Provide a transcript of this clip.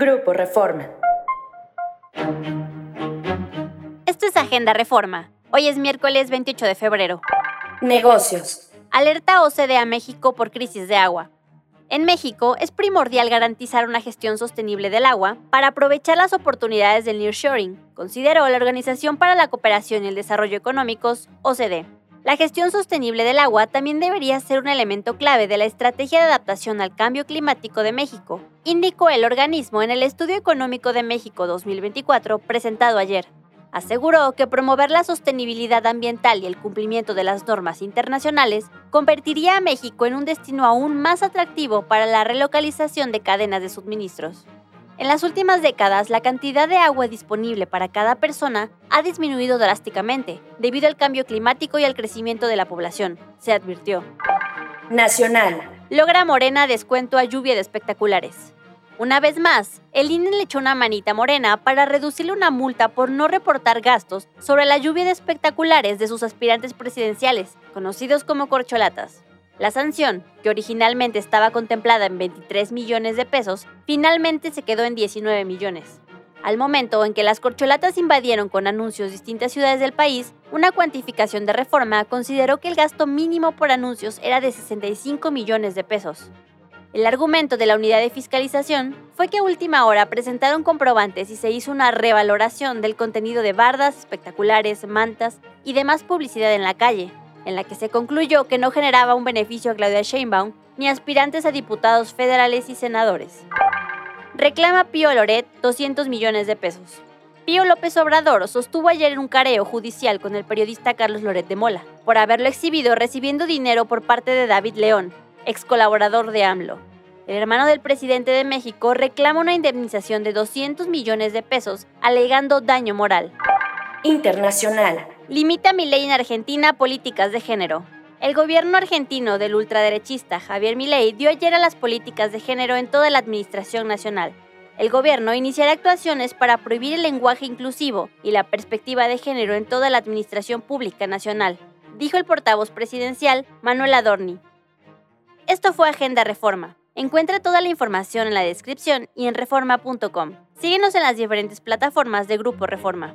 Grupo Reforma. Esto es Agenda Reforma. Hoy es miércoles 28 de febrero. Negocios. Alerta OCDE a México por crisis de agua. En México es primordial garantizar una gestión sostenible del agua para aprovechar las oportunidades del nearshoring, consideró la Organización para la Cooperación y el Desarrollo Económicos, OCDE. La gestión sostenible del agua también debería ser un elemento clave de la estrategia de adaptación al cambio climático de México, indicó el organismo en el Estudio Económico de México 2024 presentado ayer. Aseguró que promover la sostenibilidad ambiental y el cumplimiento de las normas internacionales convertiría a México en un destino aún más atractivo para la relocalización de cadenas de suministros. En las últimas décadas, la cantidad de agua disponible para cada persona ha disminuido drásticamente debido al cambio climático y al crecimiento de la población, se advirtió. Nacional. Logra Morena descuento a lluvia de espectaculares. Una vez más, el INE le echó una manita morena para reducirle una multa por no reportar gastos sobre la lluvia de espectaculares de sus aspirantes presidenciales, conocidos como corcholatas. La sanción, que originalmente estaba contemplada en 23 millones de pesos, finalmente se quedó en 19 millones. Al momento en que las corcholatas invadieron con anuncios distintas ciudades del país, una cuantificación de reforma consideró que el gasto mínimo por anuncios era de 65 millones de pesos. El argumento de la unidad de fiscalización fue que a última hora presentaron comprobantes y se hizo una revaloración del contenido de bardas, espectaculares, mantas y demás publicidad en la calle, en la que se concluyó que no generaba un beneficio a Claudia Sheinbaum ni aspirantes a diputados federales y senadores. Reclama Pío Loret 200 millones de pesos. Pío López Obrador sostuvo ayer un careo judicial con el periodista Carlos Loret de Mola por haberlo exhibido recibiendo dinero por parte de David León, ex colaborador de AMLO. El hermano del presidente de México reclama una indemnización de 200 millones de pesos, alegando daño moral. Internacional. Limita mi ley en Argentina políticas de género. El gobierno argentino del ultraderechista Javier Milei dio ayer a las políticas de género en toda la administración nacional. El gobierno iniciará actuaciones para prohibir el lenguaje inclusivo y la perspectiva de género en toda la administración pública nacional, dijo el portavoz presidencial Manuel Adorni, esto fue Agenda Reforma. Encuentra toda la información en la descripción y en reforma.com. Síguenos en las diferentes plataformas de Grupo Reforma.